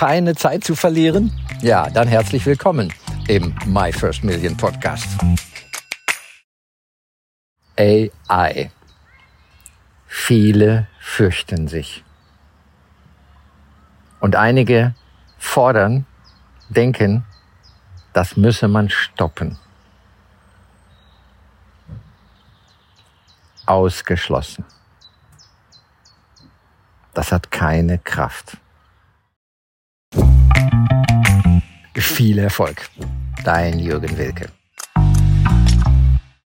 keine Zeit zu verlieren? Ja, dann herzlich willkommen im My First Million Podcast. AI. Viele fürchten sich. Und einige fordern, denken, das müsse man stoppen. Ausgeschlossen. Das hat keine Kraft. Viel Erfolg. Dein Jürgen Wilke.